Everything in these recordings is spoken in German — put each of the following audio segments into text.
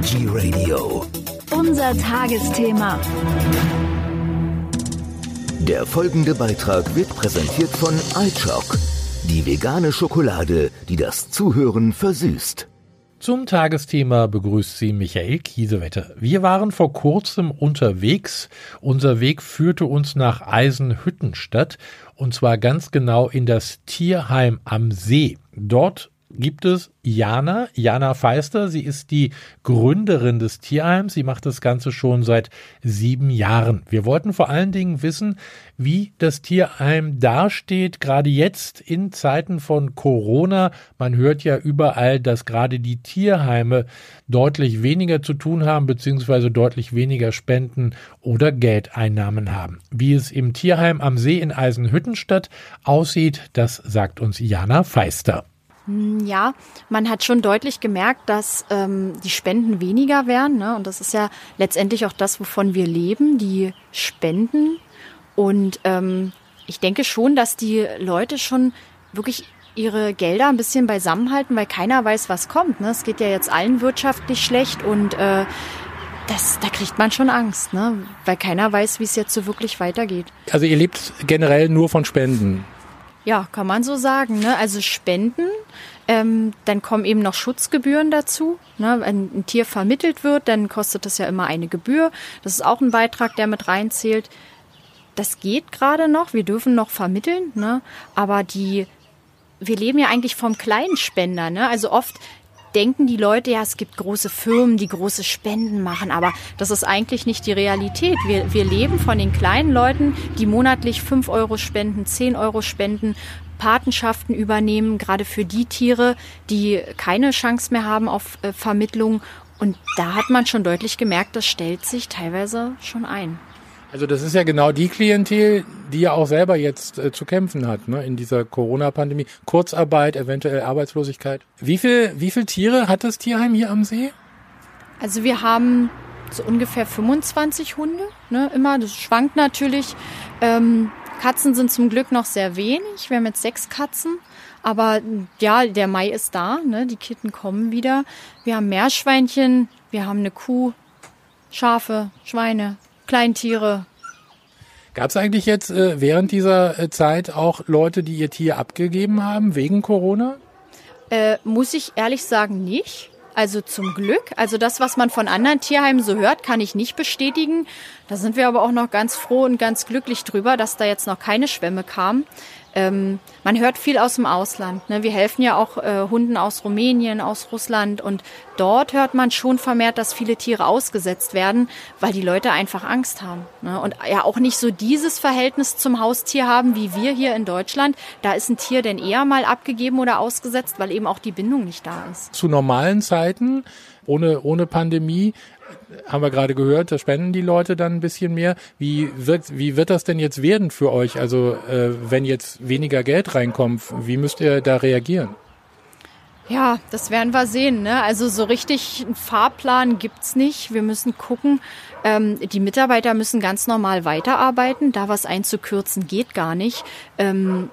Energy Radio. Unser Tagesthema. Der folgende Beitrag wird präsentiert von iChock, die vegane Schokolade, die das Zuhören versüßt. Zum Tagesthema begrüßt Sie Michael Kiesewetter. Wir waren vor kurzem unterwegs. Unser Weg führte uns nach Eisenhüttenstadt und zwar ganz genau in das Tierheim am See. Dort gibt es Jana, Jana Feister. Sie ist die Gründerin des Tierheims. Sie macht das Ganze schon seit sieben Jahren. Wir wollten vor allen Dingen wissen, wie das Tierheim dasteht, gerade jetzt in Zeiten von Corona. Man hört ja überall, dass gerade die Tierheime deutlich weniger zu tun haben, beziehungsweise deutlich weniger Spenden oder Geldeinnahmen haben. Wie es im Tierheim am See in Eisenhüttenstadt aussieht, das sagt uns Jana Feister. Hm, ja, man hat schon deutlich gemerkt, dass ähm, die Spenden weniger werden. Ne? Und das ist ja letztendlich auch das, wovon wir leben, die Spenden. Und ähm, ich denke schon, dass die Leute schon wirklich ihre Gelder ein bisschen beisammenhalten, weil keiner weiß, was kommt. Ne? Es geht ja jetzt allen wirtschaftlich schlecht und äh, das, da kriegt man schon Angst, ne? weil keiner weiß, wie es jetzt so wirklich weitergeht. Also ihr lebt generell nur von Spenden. Ja, kann man so sagen. Ne? Also Spenden, ähm, dann kommen eben noch Schutzgebühren dazu. Ne? Wenn ein Tier vermittelt wird, dann kostet das ja immer eine Gebühr. Das ist auch ein Beitrag, der mit reinzählt. Das geht gerade noch, wir dürfen noch vermitteln, ne? aber die, wir leben ja eigentlich vom kleinen Spender. Ne? Also oft denken die Leute, ja, es gibt große Firmen, die große Spenden machen, aber das ist eigentlich nicht die Realität. Wir, wir leben von den kleinen Leuten, die monatlich 5 Euro spenden, 10 Euro spenden, Patenschaften übernehmen, gerade für die Tiere, die keine Chance mehr haben auf äh, Vermittlung. Und da hat man schon deutlich gemerkt, das stellt sich teilweise schon ein. Also das ist ja genau die Klientel, die ja auch selber jetzt äh, zu kämpfen hat ne, in dieser Corona-Pandemie. Kurzarbeit, eventuell Arbeitslosigkeit. Wie viel, wie viel Tiere hat das Tierheim hier am See? Also wir haben so ungefähr 25 Hunde, ne, immer. Das schwankt natürlich. Ähm, Katzen sind zum Glück noch sehr wenig. Wir haben jetzt sechs Katzen. Aber ja, der Mai ist da, ne? die Kitten kommen wieder. Wir haben Meerschweinchen, wir haben eine Kuh, Schafe, Schweine, Kleintiere. Gab es eigentlich jetzt äh, während dieser äh, Zeit auch Leute, die ihr Tier abgegeben haben wegen Corona? Äh, muss ich ehrlich sagen, nicht. Also zum Glück. Also das, was man von anderen Tierheimen so hört, kann ich nicht bestätigen. Da sind wir aber auch noch ganz froh und ganz glücklich drüber, dass da jetzt noch keine Schwämme kamen. Ähm, man hört viel aus dem Ausland. Ne? Wir helfen ja auch äh, Hunden aus Rumänien, aus Russland und dort hört man schon vermehrt, dass viele Tiere ausgesetzt werden, weil die Leute einfach Angst haben. Ne? Und ja auch nicht so dieses Verhältnis zum Haustier haben wie wir hier in Deutschland. Da ist ein Tier denn eher mal abgegeben oder ausgesetzt, weil eben auch die Bindung nicht da ist. Zu normalen Zeiten ohne, ohne Pandemie haben wir gerade gehört, da spenden die Leute dann ein bisschen mehr. Wie wird, wie wird das denn jetzt werden für euch? Also äh, wenn jetzt weniger Geld reinkommt, wie müsst ihr da reagieren? Ja, das werden wir sehen. Ne? Also so richtig einen Fahrplan gibt's nicht. Wir müssen gucken. Ähm, die Mitarbeiter müssen ganz normal weiterarbeiten. Da was einzukürzen geht gar nicht. Ähm,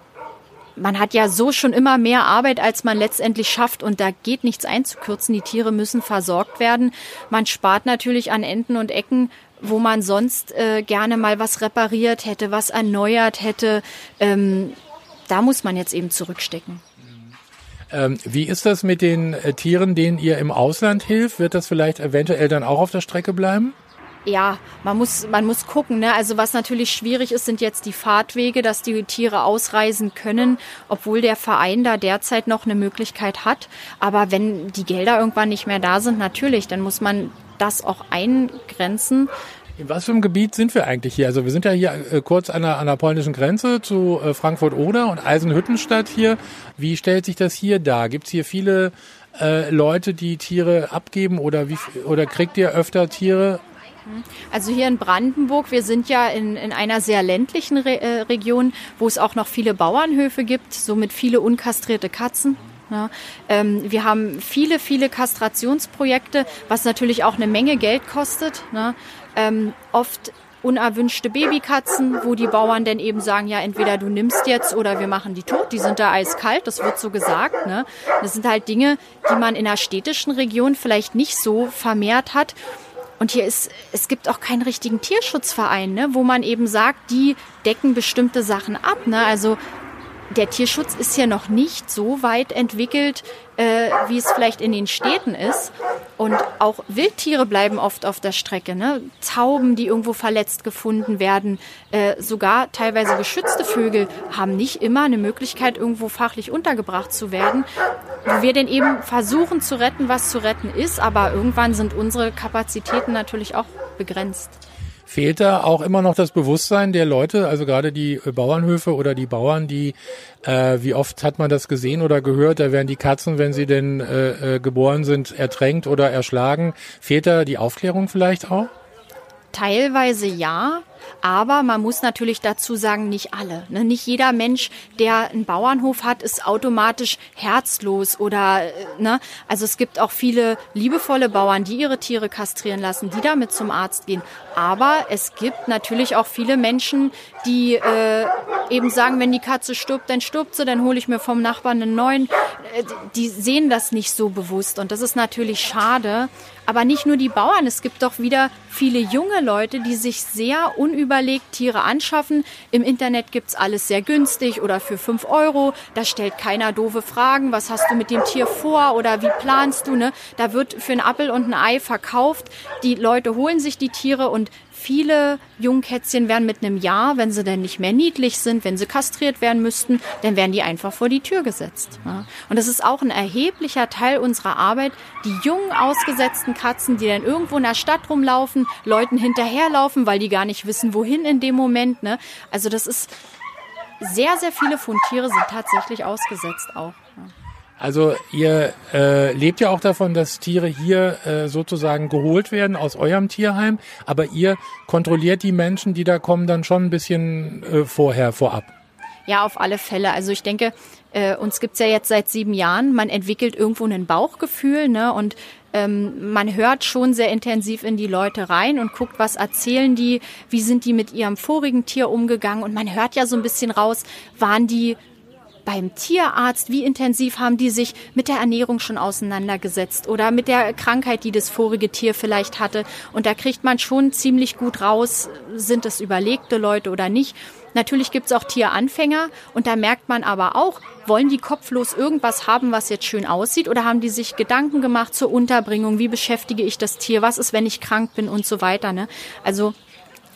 man hat ja so schon immer mehr Arbeit, als man letztendlich schafft und da geht nichts einzukürzen. Die Tiere müssen versorgt werden. Man spart natürlich an Enden und Ecken, wo man sonst äh, gerne mal was repariert hätte, was erneuert hätte. Ähm, da muss man jetzt eben zurückstecken. Ähm, wie ist das mit den äh, Tieren, denen ihr im Ausland hilft? Wird das vielleicht eventuell dann auch auf der Strecke bleiben? Ja, man muss, man muss gucken. Ne? Also was natürlich schwierig ist, sind jetzt die Fahrtwege, dass die Tiere ausreisen können, obwohl der Verein da derzeit noch eine Möglichkeit hat. Aber wenn die Gelder irgendwann nicht mehr da sind, natürlich, dann muss man das auch eingrenzen. In was für einem Gebiet sind wir eigentlich hier? Also wir sind ja hier äh, kurz an der, an der polnischen Grenze zu äh, Frankfurt-Oder und Eisenhüttenstadt hier. Wie stellt sich das hier dar? Gibt es hier viele äh, Leute, die Tiere abgeben oder, wie, oder kriegt ihr öfter Tiere also hier in Brandenburg, wir sind ja in, in einer sehr ländlichen Re äh, Region, wo es auch noch viele Bauernhöfe gibt, somit viele unkastrierte Katzen. Ja, ähm, wir haben viele, viele Kastrationsprojekte, was natürlich auch eine Menge Geld kostet. Ne? Ähm, oft unerwünschte Babykatzen, wo die Bauern dann eben sagen, ja, entweder du nimmst jetzt oder wir machen die tot. Die sind da eiskalt, das wird so gesagt. Ne? Das sind halt Dinge, die man in einer städtischen Region vielleicht nicht so vermehrt hat. Und hier ist, es gibt auch keinen richtigen Tierschutzverein, ne, wo man eben sagt, die decken bestimmte Sachen ab. Ne? Also der Tierschutz ist ja noch nicht so weit entwickelt, äh, wie es vielleicht in den Städten ist. Und auch Wildtiere bleiben oft auf der Strecke. Ne? Tauben, die irgendwo verletzt gefunden werden, äh, sogar teilweise geschützte Vögel haben nicht immer eine Möglichkeit, irgendwo fachlich untergebracht zu werden. Wo wir denn eben versuchen zu retten, was zu retten ist, aber irgendwann sind unsere Kapazitäten natürlich auch begrenzt. Fehlt da auch immer noch das Bewusstsein der Leute, also gerade die äh, Bauernhöfe oder die Bauern, die, äh, wie oft hat man das gesehen oder gehört, da werden die Katzen, wenn sie denn äh, äh, geboren sind, ertränkt oder erschlagen. Fehlt da die Aufklärung vielleicht auch? Teilweise ja. Aber man muss natürlich dazu sagen, nicht alle. Ne? Nicht jeder Mensch, der einen Bauernhof hat, ist automatisch herzlos oder, äh, ne? Also es gibt auch viele liebevolle Bauern, die ihre Tiere kastrieren lassen, die damit zum Arzt gehen. Aber es gibt natürlich auch viele Menschen, die äh, eben sagen, wenn die Katze stirbt, dann stirbt sie, dann hole ich mir vom Nachbarn einen neuen. Äh, die sehen das nicht so bewusst und das ist natürlich schade. Aber nicht nur die Bauern, es gibt doch wieder viele junge Leute, die sich sehr unüberlegt Tiere anschaffen. Im Internet gibt's alles sehr günstig oder für fünf Euro. Da stellt keiner doofe Fragen. Was hast du mit dem Tier vor oder wie planst du? Ne? Da wird für ein Appel und ein Ei verkauft. Die Leute holen sich die Tiere und Viele Jungkätzchen werden mit einem Jahr, wenn sie denn nicht mehr niedlich sind, wenn sie kastriert werden müssten, dann werden die einfach vor die Tür gesetzt. Und das ist auch ein erheblicher Teil unserer Arbeit, die jungen ausgesetzten Katzen, die dann irgendwo in der Stadt rumlaufen, Leuten hinterherlaufen, weil die gar nicht wissen, wohin in dem Moment. Ne? Also das ist sehr, sehr viele Fundtiere sind tatsächlich ausgesetzt auch. Also ihr äh, lebt ja auch davon, dass Tiere hier äh, sozusagen geholt werden aus eurem Tierheim, aber ihr kontrolliert die Menschen, die da kommen, dann schon ein bisschen äh, vorher, vorab. Ja, auf alle Fälle. Also ich denke, äh, uns gibt's ja jetzt seit sieben Jahren. Man entwickelt irgendwo ein Bauchgefühl ne? und ähm, man hört schon sehr intensiv in die Leute rein und guckt, was erzählen die, wie sind die mit ihrem vorigen Tier umgegangen und man hört ja so ein bisschen raus, waren die beim Tierarzt, wie intensiv haben die sich mit der Ernährung schon auseinandergesetzt oder mit der Krankheit, die das vorige Tier vielleicht hatte. Und da kriegt man schon ziemlich gut raus, sind es überlegte Leute oder nicht. Natürlich gibt es auch Tieranfänger und da merkt man aber auch, wollen die kopflos irgendwas haben, was jetzt schön aussieht oder haben die sich Gedanken gemacht zur Unterbringung, wie beschäftige ich das Tier, was ist, wenn ich krank bin und so weiter. Ne? Also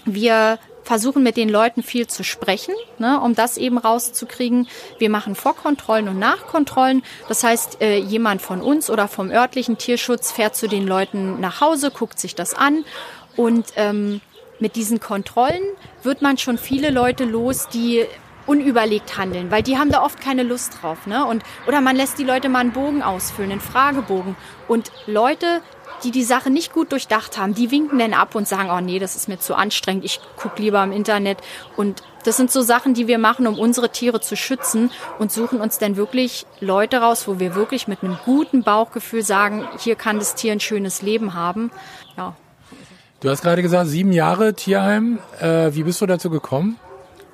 wir versuchen mit den Leuten viel zu sprechen, ne, um das eben rauszukriegen. Wir machen Vorkontrollen und Nachkontrollen. Das heißt, äh, jemand von uns oder vom örtlichen Tierschutz fährt zu den Leuten nach Hause, guckt sich das an und ähm, mit diesen Kontrollen wird man schon viele Leute los, die unüberlegt handeln, weil die haben da oft keine Lust drauf, ne? Und oder man lässt die Leute mal einen Bogen ausfüllen, einen Fragebogen und Leute, die die Sache nicht gut durchdacht haben, die winken dann ab und sagen, oh nee, das ist mir zu anstrengend, ich gucke lieber im Internet. Und das sind so Sachen, die wir machen, um unsere Tiere zu schützen und suchen uns dann wirklich Leute raus, wo wir wirklich mit einem guten Bauchgefühl sagen, hier kann das Tier ein schönes Leben haben. Ja. Du hast gerade gesagt, sieben Jahre Tierheim. Äh, wie bist du dazu gekommen?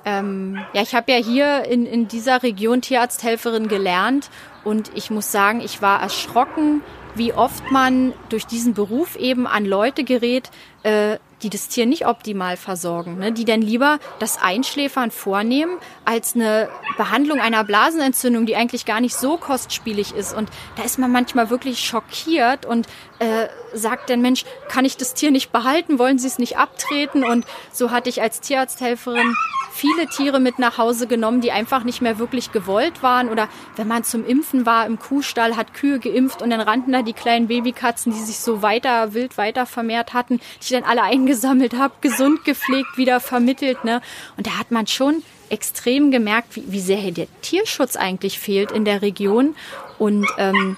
Ähm, ja, ich habe ja hier in, in dieser Region Tierarzthelferin gelernt und ich muss sagen, ich war erschrocken, wie oft man durch diesen Beruf eben an Leute gerät, äh, die das Tier nicht optimal versorgen, ne? die dann lieber das Einschläfern vornehmen als eine Behandlung einer Blasenentzündung, die eigentlich gar nicht so kostspielig ist. Und da ist man manchmal wirklich schockiert und äh, sagt dann, Mensch, kann ich das Tier nicht behalten? Wollen Sie es nicht abtreten? Und so hatte ich als Tierarzthelferin viele Tiere mit nach Hause genommen, die einfach nicht mehr wirklich gewollt waren. Oder wenn man zum Impfen war im Kuhstall, hat Kühe geimpft und dann rannten da die kleinen Babykatzen, die sich so weiter, wild weiter vermehrt hatten, die ich dann alle eingesammelt habe, gesund gepflegt, wieder vermittelt. Ne? Und da hat man schon extrem gemerkt, wie, wie sehr der Tierschutz eigentlich fehlt in der Region. Und ähm,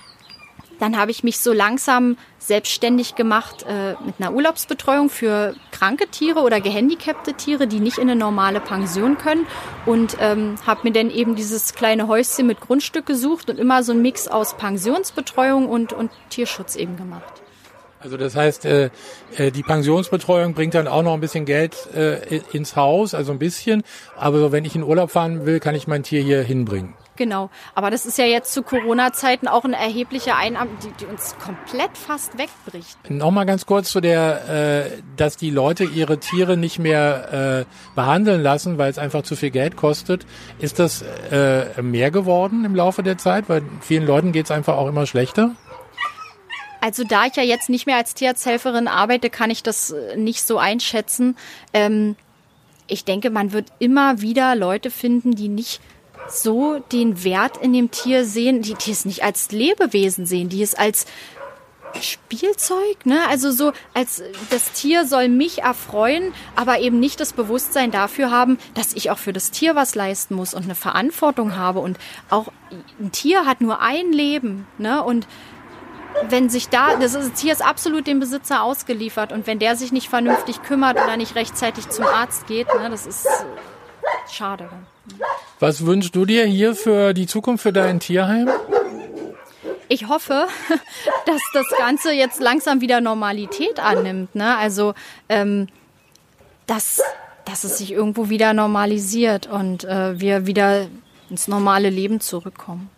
dann habe ich mich so langsam selbstständig gemacht äh, mit einer Urlaubsbetreuung für kranke Tiere oder gehandicapte Tiere, die nicht in eine normale Pension können. Und ähm, habe mir dann eben dieses kleine Häuschen mit Grundstück gesucht und immer so ein Mix aus Pensionsbetreuung und, und Tierschutz eben gemacht. Also das heißt, äh, äh, die Pensionsbetreuung bringt dann auch noch ein bisschen Geld äh, ins Haus, also ein bisschen. Aber wenn ich in Urlaub fahren will, kann ich mein Tier hier hinbringen. Genau. Aber das ist ja jetzt zu Corona-Zeiten auch ein erheblicher Einnahme, die, die uns komplett fast wegbricht. Nochmal ganz kurz zu der, äh, dass die Leute ihre Tiere nicht mehr äh, behandeln lassen, weil es einfach zu viel Geld kostet. Ist das äh, mehr geworden im Laufe der Zeit? Weil vielen Leuten geht es einfach auch immer schlechter? Also da ich ja jetzt nicht mehr als Tierarzthelferin arbeite, kann ich das äh, nicht so einschätzen. Ähm, ich denke, man wird immer wieder Leute finden, die nicht so den Wert in dem Tier sehen, die, die es nicht als Lebewesen sehen, die es als Spielzeug, ne? Also so als das Tier soll mich erfreuen, aber eben nicht das Bewusstsein dafür haben, dass ich auch für das Tier was leisten muss und eine Verantwortung habe und auch ein Tier hat nur ein Leben, ne? Und wenn sich da, das, ist, das Tier ist absolut dem Besitzer ausgeliefert und wenn der sich nicht vernünftig kümmert oder nicht rechtzeitig zum Arzt geht, ne, das ist schade. Was wünschst du dir hier für die Zukunft für dein Tierheim? Ich hoffe, dass das Ganze jetzt langsam wieder Normalität annimmt. Ne? Also, ähm, dass, dass es sich irgendwo wieder normalisiert und äh, wir wieder ins normale Leben zurückkommen.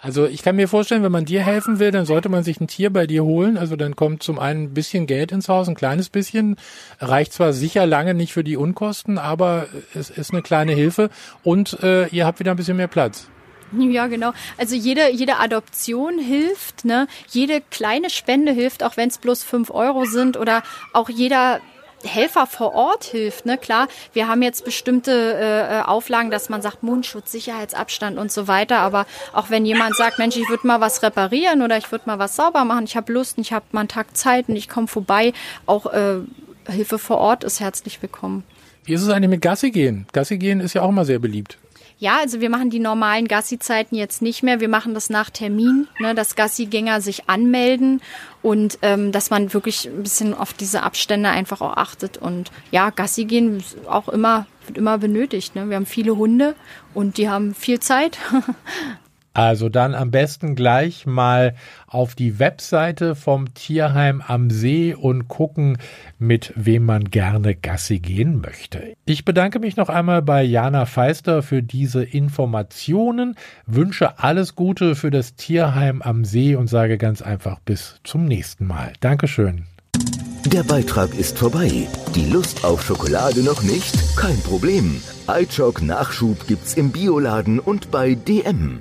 Also ich kann mir vorstellen, wenn man dir helfen will, dann sollte man sich ein Tier bei dir holen. Also dann kommt zum einen ein bisschen Geld ins Haus, ein kleines bisschen. Reicht zwar sicher lange nicht für die Unkosten, aber es ist eine kleine Hilfe und äh, ihr habt wieder ein bisschen mehr Platz. Ja, genau. Also jede, jede Adoption hilft, ne? Jede kleine Spende hilft, auch wenn es bloß fünf Euro sind oder auch jeder Helfer vor Ort hilft. Ne? Klar, wir haben jetzt bestimmte äh, Auflagen, dass man sagt, Mundschutz, Sicherheitsabstand und so weiter. Aber auch wenn jemand sagt, Mensch, ich würde mal was reparieren oder ich würde mal was sauber machen, ich habe Lust und ich habe mal einen Tag Zeit und ich komme vorbei, auch äh, Hilfe vor Ort ist herzlich willkommen. Wie ist es eigentlich mit Gassi gehen? Gassi gehen ist ja auch mal sehr beliebt. Ja, also wir machen die normalen Gassi-Zeiten jetzt nicht mehr. Wir machen das nach Termin, ne, dass Gassi-Gänger sich anmelden und ähm, dass man wirklich ein bisschen auf diese Abstände einfach auch achtet. Und ja, Gassi gehen auch immer, wird immer benötigt. Ne? Wir haben viele Hunde und die haben viel Zeit. Also dann am besten gleich mal auf die Webseite vom Tierheim am See und gucken, mit wem man gerne Gassi gehen möchte. Ich bedanke mich noch einmal bei Jana Feister für diese Informationen, wünsche alles Gute für das Tierheim am See und sage ganz einfach bis zum nächsten Mal. Dankeschön. Der Beitrag ist vorbei. Die Lust auf Schokolade noch nicht? Kein Problem. iChock Nachschub gibt's im Bioladen und bei DM.